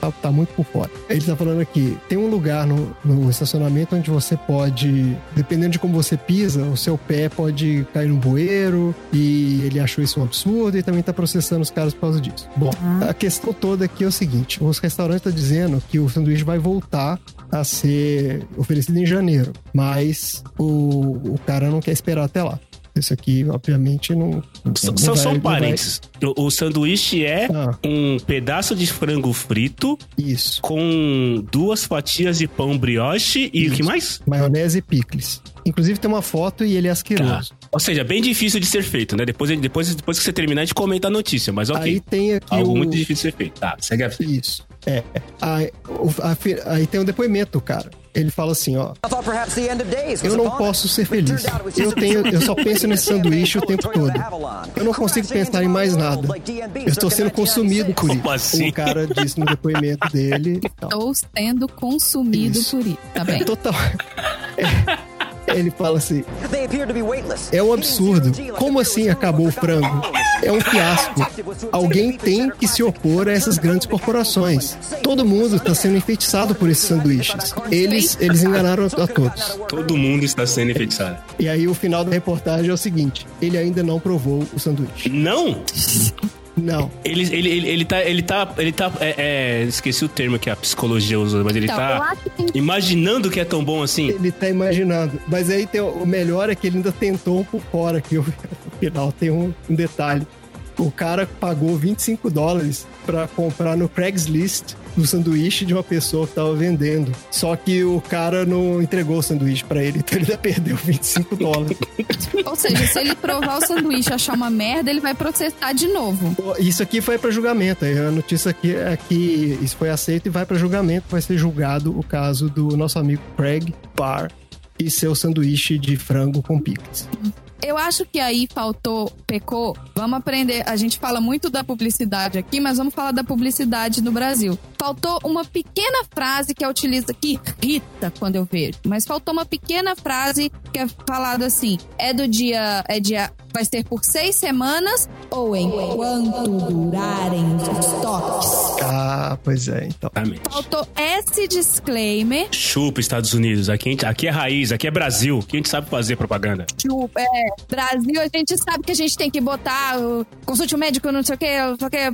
tá, tá muito por fora. Ele tá falando aqui, tem um lugar no, no estacionamento onde você pode, dependendo de como você pisa, o seu pé pode cair no bueiro e ele achou isso um absurdo e também tá processando os caras por causa disso. Bom, a questão toda aqui é o seguinte, os restaurantes estão dizendo que o sanduíche vai voltar a ser oferecido em janeiro, mas o, o cara não quer esperar até lá. Isso aqui, obviamente, não. Só, não só, vai- só um vai- parênteses. O, o sanduíche é Ah, um pedaço de frango frito isso. com duas fatias de pão brioche e o que mais? Maionese e picles. Inclusive tem uma foto e ele é asqueroso. Ou seja, bem difícil de ser feito, né? Depois, depois, depois que você terminar, a gente comenta a notícia, mas ok. Aí tem aqui Algo o... muito difícil de ser feito. Tá, segue a Isso. É. Aí, aí tem um depoimento, cara. Ele fala assim, ó. Eu não posso ser feliz. Eu tenho, eu só penso nesse sanduíche o tempo todo. Eu não consigo pensar em mais nada. Eu estou sendo consumido por isso. Como assim? O cara disse no depoimento dele. estou sendo consumido Isso. por isso, tá bem? Total. É. Ele fala assim: é um absurdo. Como assim acabou o frango? É um fiasco. Alguém tem que se opor a essas grandes corporações. Todo mundo está sendo enfeitiçado por esses sanduíches. Eles, eles enganaram a, a todos. Todo mundo está sendo enfeitiçado. E aí o final da reportagem é o seguinte: ele ainda não provou o sanduíche. Não! Não. Ele, ele, ele, ele tá. Ele tá. Ele tá. é, é, esqueci o termo que a psicologia usa, mas ele Então, tá que imaginando que é tão bom assim. Ele tá imaginando. Mas aí tem, o o melhor é que ele ainda tentou um por fora aqui. No final tem um, um detalhe. O cara pagou 25 dólares pra comprar no Craigslist do sanduíche de uma pessoa que tava vendendo. Só que o cara não entregou o sanduíche para ele, então ele ainda perdeu 25 dólares. Ou seja, se ele provar o sanduíche e achar uma merda, ele vai processar de novo. Isso aqui foi para julgamento. A notícia aqui é que isso foi aceito e vai para julgamento. Vai ser julgado o caso do nosso amigo Craig Barr e seu sanduíche de frango com picles. Eu acho que aí faltou, pecou. Vamos aprender. A gente fala muito da publicidade aqui, mas vamos falar da publicidade no Brasil. Faltou uma pequena frase que é utiliza que irrita quando eu vejo. Mas faltou uma pequena frase que é falado assim: é do dia. É dia. Vai ser por seis semanas ou enquanto durarem os estoques. Ah, pois é, então. Exatamente. Faltou esse disclaimer. Chupa, Estados Unidos. Aqui, aqui é raiz, aqui é Brasil. Aqui a gente sabe fazer propaganda. Tipo, é, Brasil, a gente sabe que a gente tem que botar consulte o médico, não sei o quê,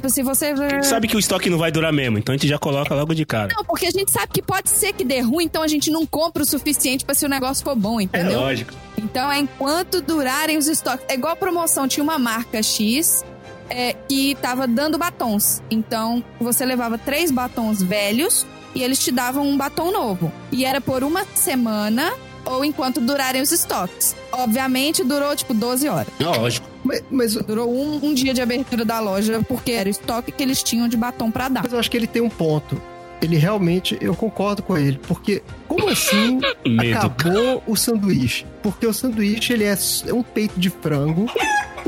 se você... A gente sabe que o estoque não vai durar mesmo, então a gente já coloca logo de cara. Não, porque a gente sabe que pode ser que dê ruim, então a gente não compra o suficiente pra se o negócio for bom, É entendeu? lógico. Então é enquanto durarem os estoques. É igual a promoção, tinha uma marca X é, que tava dando batons. Então você levava três batons velhos e eles te davam um batom novo. E era por uma semana ou enquanto durarem os estoques. Obviamente durou tipo 12 horas. Lógico. Mas, mas, Durou um, um dia de abertura da loja porque era o estoque que eles tinham de batom pra dar. mas eu acho que ele tem um ponto. Ele realmente, eu concordo com ele. Porque, como assim Medo. acabou o sanduíche? Porque o sanduíche, ele é é um peito de frango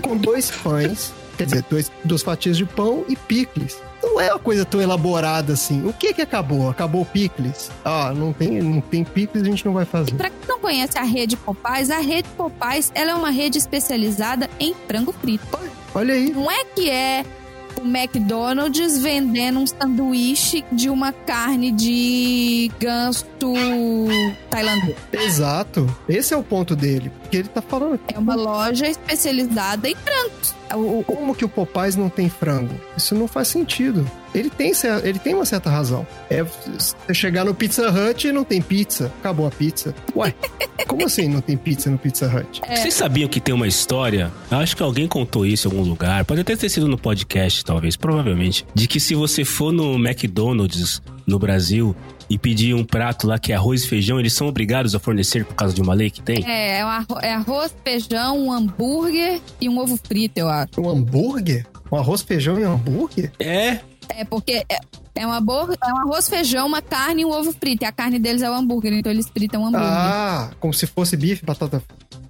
com dois pães. Quer dizer, dois, duas fatias de pão e picles. Não é uma coisa tão elaborada assim. O que que acabou? Acabou o picles? Ah, não tem, não tem picles, a gente não vai fazer. Pra quem não conhece a rede Popais, a rede Popais ela é uma rede especializada em frango frito. Olha aí. Não é que é o McDonald's vendendo um sanduíche de uma carne de ganso tailandês. Exato. Esse é o ponto dele. Porque ele tá falando. É uma loja especializada em frangos. Como que o Popeyes não tem frango? Isso não faz sentido. Ele tem, ele tem uma certa razão. É você chegar no Pizza Hut e não tem pizza. Acabou a pizza. Ué, como assim não tem pizza no Pizza Hut? Vocês sabiam que tem uma história? Acho que alguém contou isso em algum lugar. Pode até ter sido no podcast, talvez, provavelmente. De que se você for no McDonald's no Brasil e pedir um prato lá que é arroz e feijão, eles são obrigados a fornecer por causa de uma lei que tem? é, é, um arro- é arroz, feijão, um hambúrguer e um ovo frito, eu acho. Um hambúrguer? Um arroz, feijão e um hambúrguer? É. É porque é, é, um abor- é um arroz, feijão, uma carne e um ovo frito. E a carne deles é o hambúrguer, então eles fritam um hambúrguer. Ah, como se fosse bife, batata.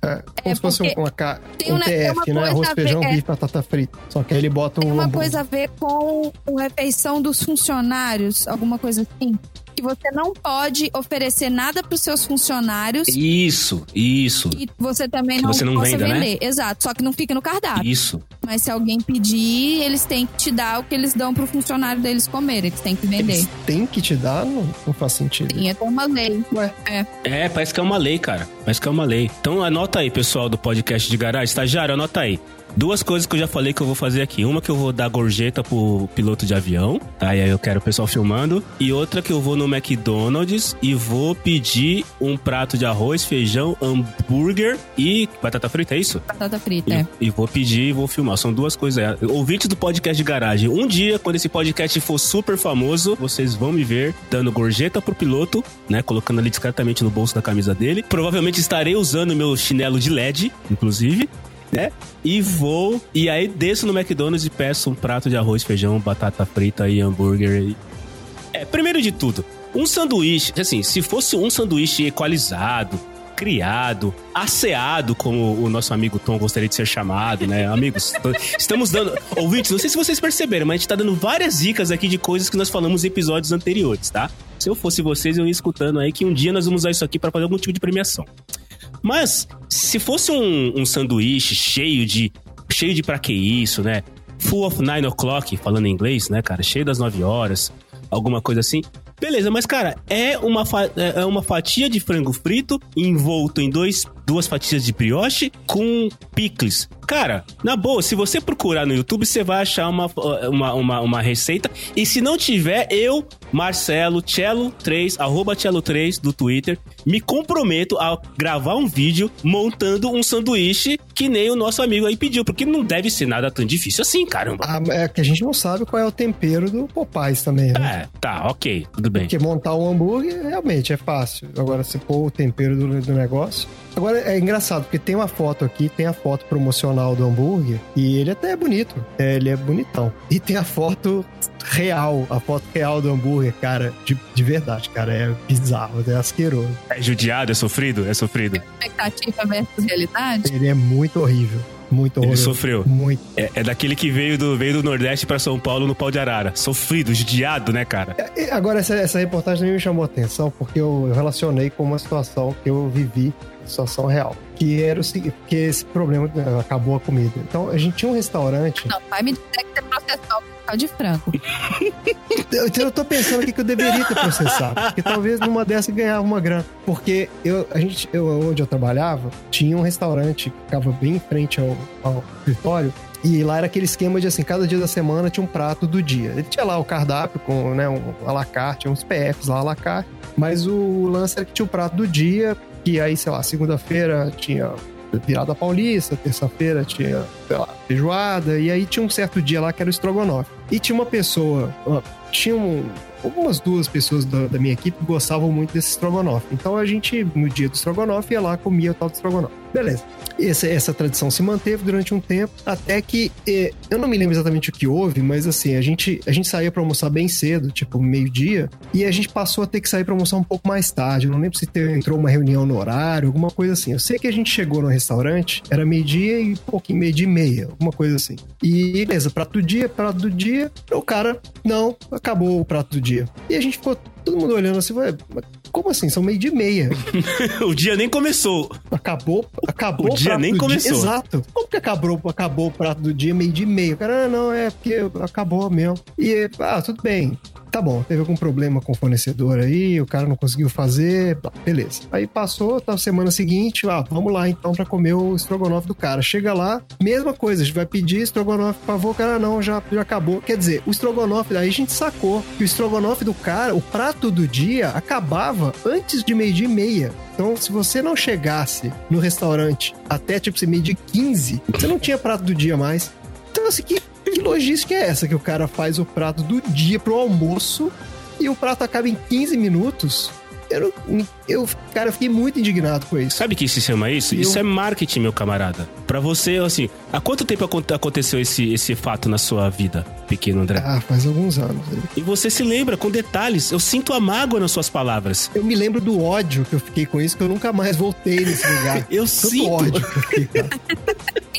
É, como É, se fosse uma, tem um uma- tem uma TF, né? coisa Arroz, a ver- feijão, é. bife, batata frita. Só que aí ele bota Tem um uma hambúrguer. coisa a ver com a refeição dos funcionários, alguma coisa assim. Que você não pode oferecer nada para os seus funcionários Isso, isso, e você também Que não, você não possa venda, né? vender. Exato, só que não fica no cardápio. isso. Mas se alguém pedir, eles têm que te dar o que eles dão pro funcionário deles comer. Eles têm que vender. Eles têm que te dar? Não, não faz sentido. Tem até uma lei. Ué, É, parece que é uma lei, cara. Parece que é uma lei. Então anota aí, pessoal do podcast de garagem. Estagiário, anota aí. Duas coisas que eu já falei que eu vou fazer aqui. Uma que eu vou dar gorjeta pro piloto de avião, tá? E aí eu quero o pessoal filmando. E outra que eu vou no McDonald's e vou pedir um prato de arroz, feijão, hambúrguer e batata frita, é isso? Batata frita, E, é. e vou pedir e vou filmar. São duas coisas. aí. Ouvintes do podcast de garagem. Um dia, quando esse podcast for super famoso, vocês vão me ver dando gorjeta pro piloto, né? Colocando ali discretamente no bolso da camisa dele. Provavelmente estarei usando meu chinelo de LED, inclusive. Né? E vou. E aí desço no McDonald's e peço um prato de arroz, feijão, batata frita e hambúrguer. e- É, primeiro de tudo, um sanduíche, assim, se fosse um sanduíche equalizado, criado, asseado, como o nosso amigo Tom gostaria de ser chamado, né? Amigos, estamos dando. Ouvintes, não sei se vocês perceberam, mas a gente tá dando várias dicas aqui de coisas que nós falamos em episódios anteriores, tá? Se eu fosse vocês, eu ia escutando aí que um dia nós vamos usar isso aqui para fazer algum tipo de premiação. Mas, se fosse um, um sanduíche cheio de. cheio de pra que isso, né? Full of nine o'clock, falando em inglês, né, cara? Cheio das nove horas, alguma coisa assim. Beleza, mas, cara, é uma, fa- é uma fatia de frango frito envolto em dois duas fatias de brioche com picles. Cara, na boa, se você procurar no YouTube, você vai achar uma, uma, uma, uma receita. E se não tiver, eu, Marcelo, Cello3, arroba Cello3 do Twitter, me comprometo a gravar um vídeo montando um sanduíche que nem o nosso amigo aí pediu, porque não deve ser nada tão difícil assim, caramba. Ah, é que a gente não sabe qual é o tempero do Popeyes também, né? É, tá, ok, tudo bem. Porque montar um hambúrguer realmente é fácil. Agora, se pôr o tempero do, do negócio. Agora é engraçado, porque tem uma foto aqui, tem a foto promocional do hambúrguer, e ele até é bonito. É, ele é bonitão. E tem a foto real, a foto real do hambúrguer, cara, de, de verdade, cara, é bizarro, é asqueroso. É judiado, é sofrido, é sofrido. Expectativa versus realidade. Ele é muito horrível. Muito Ele horroroso. sofreu. Muito. É, é daquele que veio do, veio do Nordeste pra São Paulo no pau de arara. Sofrido, judiado, né, cara? É, Agora, essa, essa reportagem me chamou a atenção, porque eu, eu relacionei com uma situação que eu vivi, situação real. Que era o seguinte, que esse problema eh, acabou a comida. Então, a gente tinha um restaurante. Não, vai me dizer que você processou o de frango. Eu, eu tô pensando aqui que eu deveria ter processado. Porque talvez numa dessa eu ganhava uma grana. Porque eu, a gente, eu, onde eu trabalhava, tinha um restaurante que ficava bem em frente ao, ao escritório. E lá era aquele esquema de assim, cada dia da semana tinha um prato do dia. Ele tinha lá o cardápio com, né, um à la carte, uns PFs lá à la carte. Mas o lance era que tinha o prato do dia, que aí, sei lá, segunda-feira tinha virada paulista, terça-feira tinha, sei lá, feijoada, e aí tinha um certo dia lá que era o estrogonofe. E tinha uma pessoa, tinha um, algumas duas pessoas da, da minha equipe gostavam muito desse estrogonofe. Então a gente, no dia do estrogonofe, ia lá comia o tal do estrogonofe. Beleza. Essa, essa tradição se manteve durante um tempo, até que eh, eu não me lembro exatamente o que houve, mas assim, a gente, a gente saía pra almoçar bem cedo, tipo meio-dia, e a gente passou a ter que sair pra almoçar um pouco mais tarde. Eu não lembro se entrou uma reunião no horário, alguma coisa assim. Eu sei que a gente chegou no restaurante, era meio-dia e pouquinho, meio-dia e meia, alguma coisa assim. E beleza, prato do dia, prato do dia. O cara, não, acabou o prato do dia. E a gente ficou todo mundo olhando assim, ué, mas como assim? São meio-dia e meia. o dia nem começou. Acabou, acabou O dia prato nem do começou. Dia. Exato. Como que acabou, acabou o prato do dia meio de meio? Cara, ah, não, é porque acabou mesmo. E, ah, tudo bem. Tá bom, teve algum problema com o fornecedor aí, o cara não conseguiu fazer, beleza. Aí passou, tá semana seguinte, ah, vamos lá então pra comer o estrogonofe do cara. Chega lá, mesma coisa, a gente vai pedir estrogonofe, por favor, cara, não, já, já acabou. Quer dizer, o estrogonofe, aí a gente sacou que o estrogonofe do cara, o prato do dia, acabava antes de meio-dia e meia. Então, se você não chegasse no restaurante até, tipo, meio dia 15, você não tinha prato do dia mais. Então, assim, que, que logística é essa que o cara faz o prato do dia pro almoço e o prato acaba em 15 minutos? Eu, não- eu cara, eu fiquei muito indignado com isso. Sabe o que se chama isso? Eu- Isso é marketing, meu camarada. Pra você, assim, há quanto tempo acon- aconteceu esse, esse fato na sua vida, pequeno André? Ah, faz alguns anos. E você se lembra com detalhes. Eu sinto a mágoa nas suas palavras. Eu me lembro do ódio que eu fiquei com isso, que eu nunca mais voltei nesse lugar. Eu Tanto sinto. ódio que eu fiquei.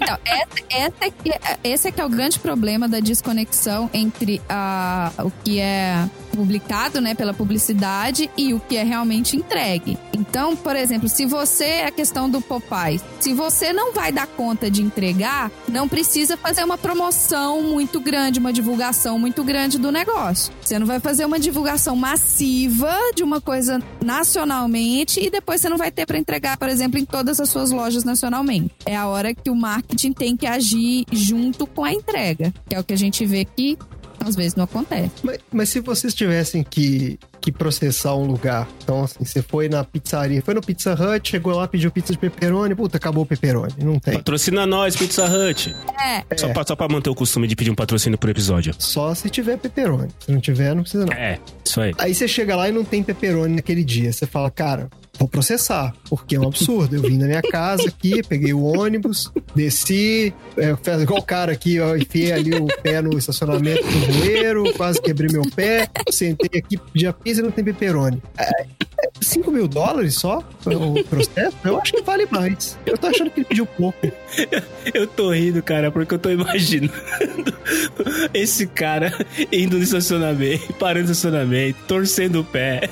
Então, essa, essa é que, esse é que é o grande problema da desconexão entre a, o que é publicado, né, pela publicidade e o que é realmente entregue. Então, por exemplo, se você, a questão do Popeye, se você não vai dar conta de entregar, não precisa fazer uma promoção muito grande, uma divulgação muito grande do negócio. Você não vai fazer uma divulgação massiva de uma coisa nacionalmente e depois você não vai ter para entregar, por exemplo, em todas as suas lojas nacionalmente. É a hora que o marketing tem que agir junto com a entrega, que é o que a gente vê que às vezes não acontece. Mas, mas se vocês tivessem que, que processar um lugar, então assim, você foi na pizzaria, foi no Pizza Hut, chegou lá, pediu pizza de pepperoni, puta, acabou o pepperoni, não tem. Patrocina nós, Pizza Hut. É, Só, pra, só pra manter o costume de pedir um patrocínio por episódio. Só se tiver pepperoni. Se não tiver, não precisa não. É, isso aí. Aí você chega lá e não tem pepperoni naquele dia. Você fala, cara, vou processar, porque é um absurdo. Eu vim da minha casa aqui, peguei o ônibus, desci, é, fez igual o cara aqui, enfiei ali o pé no estacionamento do bueiro, quase quebrei meu pé, sentei aqui, a pizza não tem pepperoni. É, 5 mil dólares só o processo? Eu acho que vale mais. Eu tô achando que ele pediu pouco. Eu tô rindo, cara, porque eu tô imaginando esse cara indo no estacionamento, parando no estacionamento, torcendo o pé.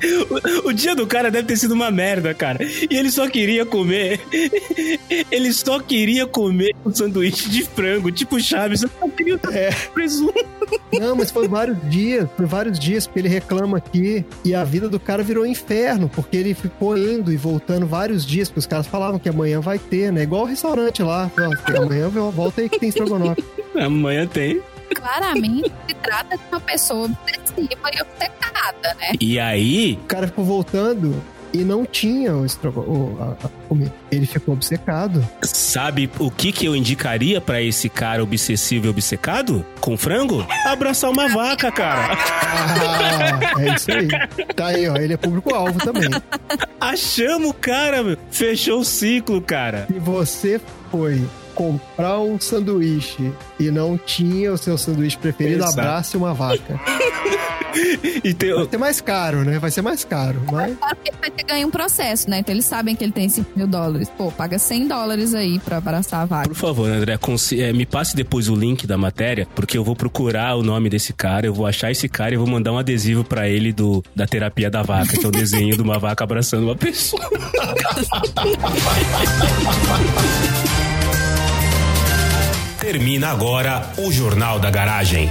O, dia do cara deve ter sido uma merda, cara. E ele só queria comer. Ele só queria comer um sanduíche de frango, tipo Chaves. Eu só queria É. presunto. Não, mas foi vários dias, foi vários dias, porque ele reclama aqui e a vida do cara virou inferno, porque ele ficou indo e voltando vários dias, porque os caras falavam que amanhã vai ter, né? Igual o restaurante lá, amanhã volta aí que tem estrogonofe. amanhã tem. Claramente se trata de uma pessoa obsessiva e obcecada, né? E aí. O cara ficou voltando e não tinha o estrogonofe, a, a comida. Ele ficou obcecado. Sabe o que, que eu indicaria para esse cara obsessivo e obcecado? Com frango? Abraçar uma vaca, cara. Ah, é isso aí. Tá aí, ó. Ele é público-alvo também. Achamos o cara, meu. Fechou o ciclo, cara. Se você foi comprar um sanduíche e não tinha o seu sanduíche preferido, Exato. abrace uma vaca. e tem... Vai ser mais caro, né? Vai ser mais caro. Mas... Ele vai ter ganho um processo, né? Então eles sabem que ele tem 5 mil dólares. Pô, paga 100 dólares aí pra abraçar a vaca. Por favor, André, é, me passe depois o link da matéria, porque eu vou procurar o nome desse cara, eu vou achar esse cara e vou mandar um adesivo para ele do, da terapia da vaca, que é o desenho de uma vaca abraçando uma pessoa. Termina agora o Jornal da Garagem.